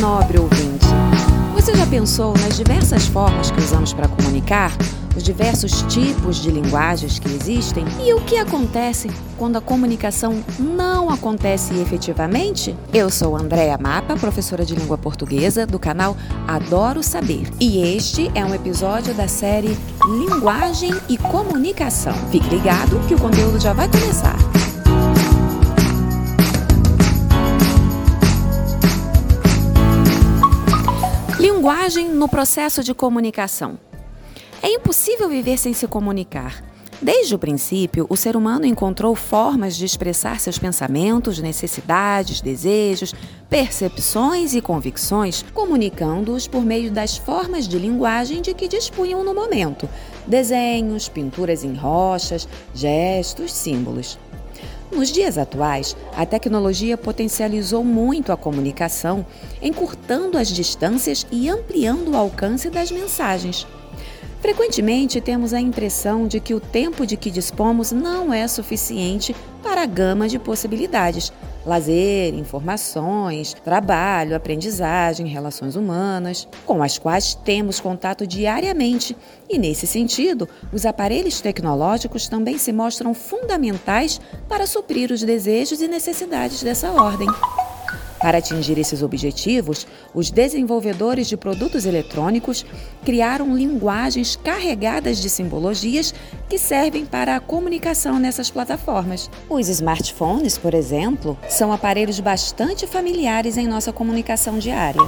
nobre ouvinte. Você já pensou nas diversas formas que usamos para comunicar? Os diversos tipos de linguagens que existem? E o que acontece quando a comunicação não acontece efetivamente? Eu sou Andréa Mapa, professora de língua portuguesa do canal Adoro Saber. E este é um episódio da série Linguagem e Comunicação. Fique ligado que o conteúdo já vai começar. Linguagem no processo de comunicação. É impossível viver sem se comunicar. Desde o princípio, o ser humano encontrou formas de expressar seus pensamentos, necessidades, desejos, percepções e convicções, comunicando-os por meio das formas de linguagem de que dispunham no momento: desenhos, pinturas em rochas, gestos, símbolos. Nos dias atuais, a tecnologia potencializou muito a comunicação, encurtando as distâncias e ampliando o alcance das mensagens. Frequentemente temos a impressão de que o tempo de que dispomos não é suficiente para a gama de possibilidades: lazer, informações, trabalho, aprendizagem, relações humanas, com as quais temos contato diariamente. E nesse sentido, os aparelhos tecnológicos também se mostram fundamentais para suprir os desejos e necessidades dessa ordem. Para atingir esses objetivos, os desenvolvedores de produtos eletrônicos criaram linguagens carregadas de simbologias que servem para a comunicação nessas plataformas. Os smartphones, por exemplo, são aparelhos bastante familiares em nossa comunicação diária.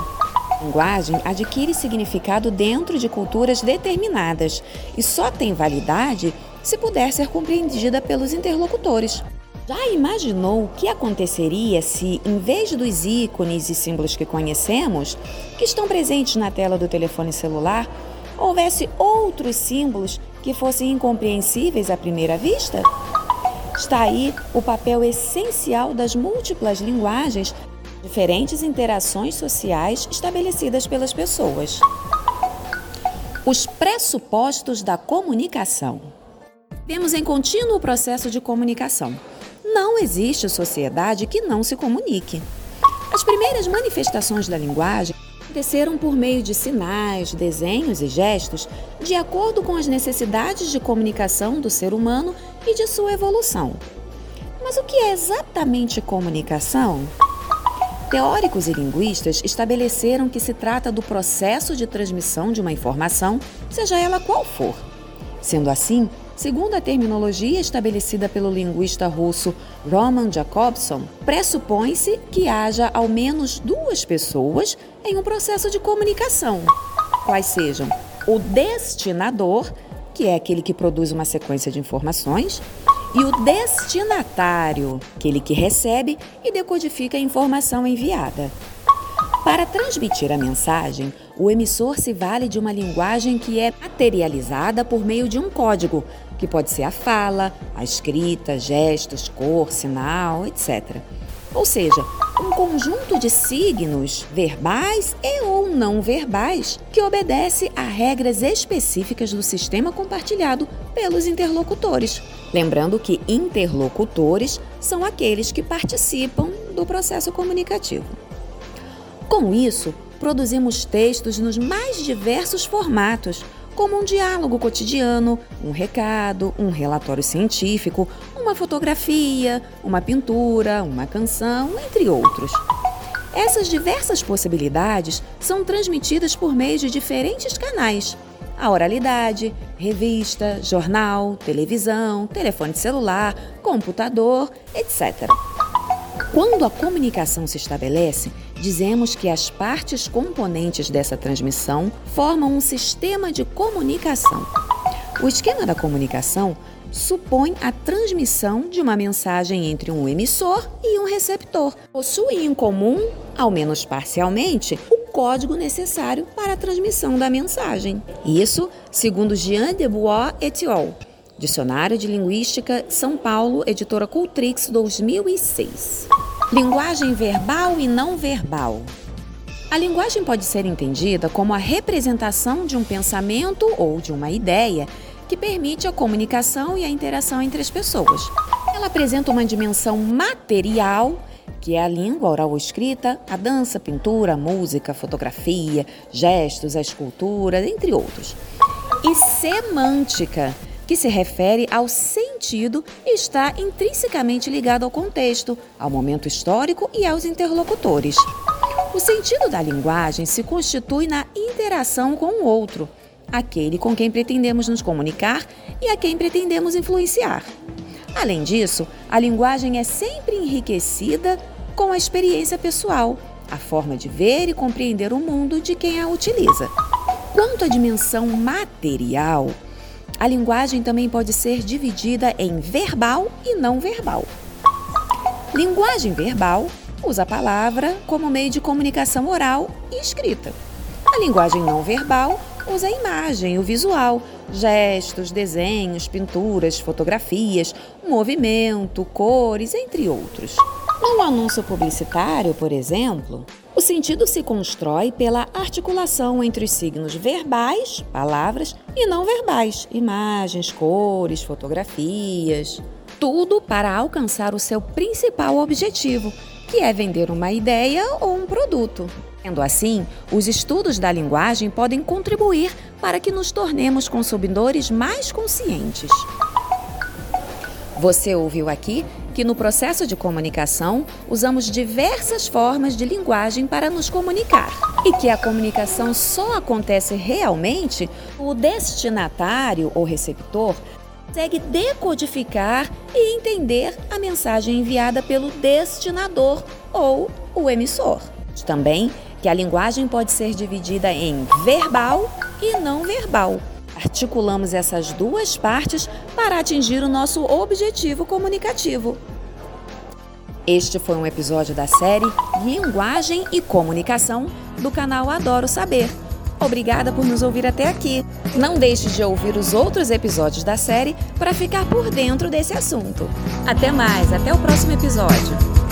A linguagem adquire significado dentro de culturas determinadas e só tem validade se puder ser compreendida pelos interlocutores. Já imaginou o que aconteceria se, em vez dos ícones e símbolos que conhecemos, que estão presentes na tela do telefone celular, houvesse outros símbolos que fossem incompreensíveis à primeira vista? Está aí o papel essencial das múltiplas linguagens, diferentes interações sociais estabelecidas pelas pessoas. Os pressupostos da comunicação. Temos em contínuo processo de comunicação não existe sociedade que não se comunique. As primeiras manifestações da linguagem aconteceram por meio de sinais, desenhos e gestos, de acordo com as necessidades de comunicação do ser humano e de sua evolução. Mas o que é exatamente comunicação? Teóricos e linguistas estabeleceram que se trata do processo de transmissão de uma informação, seja ela qual for. Sendo assim, Segundo a terminologia estabelecida pelo linguista russo Roman Jakobson, pressupõe-se que haja ao menos duas pessoas em um processo de comunicação, quais sejam o destinador, que é aquele que produz uma sequência de informações, e o destinatário, aquele que recebe e decodifica a informação enviada. Para transmitir a mensagem, o emissor se vale de uma linguagem que é materializada por meio de um código, que pode ser a fala, a escrita, gestos, cor, sinal, etc. Ou seja, um conjunto de signos verbais e ou não verbais que obedece a regras específicas do sistema compartilhado pelos interlocutores. Lembrando que interlocutores são aqueles que participam do processo comunicativo. Com isso, produzimos textos nos mais diversos formatos, como um diálogo cotidiano, um recado, um relatório científico, uma fotografia, uma pintura, uma canção, entre outros. Essas diversas possibilidades são transmitidas por meio de diferentes canais: a oralidade, revista, jornal, televisão, telefone celular, computador, etc. Quando a comunicação se estabelece, dizemos que as partes componentes dessa transmissão formam um sistema de comunicação. O esquema da comunicação supõe a transmissão de uma mensagem entre um emissor e um receptor. Possuem em comum, ao menos parcialmente, o código necessário para a transmissão da mensagem. Isso, segundo Jean de Bois et al. Dicionário de Linguística, São Paulo, editora Cultrix, 2006. Linguagem verbal e não verbal. A linguagem pode ser entendida como a representação de um pensamento ou de uma ideia que permite a comunicação e a interação entre as pessoas. Ela apresenta uma dimensão material que é a língua oral ou escrita, a dança, pintura, a música, a fotografia, gestos, a escultura, entre outros. E semântica, que se refere ao sentido e está intrinsecamente ligado ao contexto, ao momento histórico e aos interlocutores. O sentido da linguagem se constitui na interação com o outro, aquele com quem pretendemos nos comunicar e a quem pretendemos influenciar. Além disso, a linguagem é sempre enriquecida com a experiência pessoal, a forma de ver e compreender o mundo de quem a utiliza. Quanto à dimensão material, a linguagem também pode ser dividida em verbal e não verbal. Linguagem verbal usa a palavra como meio de comunicação oral e escrita. A linguagem não verbal usa a imagem, o visual, gestos, desenhos, pinturas, fotografias, movimento, cores, entre outros. Num anúncio publicitário, por exemplo, o sentido se constrói pela articulação entre os signos verbais, palavras, e não verbais, imagens, cores, fotografias. Tudo para alcançar o seu principal objetivo, que é vender uma ideia ou um produto. Sendo assim, os estudos da linguagem podem contribuir para que nos tornemos consumidores mais conscientes. Você ouviu aqui que no processo de comunicação usamos diversas formas de linguagem para nos comunicar e que a comunicação só acontece realmente o destinatário ou receptor consegue decodificar e entender a mensagem enviada pelo destinador ou o emissor. Também que a linguagem pode ser dividida em verbal e não verbal. Articulamos essas duas partes para atingir o nosso objetivo comunicativo. Este foi um episódio da série Linguagem e Comunicação do canal Adoro Saber. Obrigada por nos ouvir até aqui. Não deixe de ouvir os outros episódios da série para ficar por dentro desse assunto. Até mais, até o próximo episódio.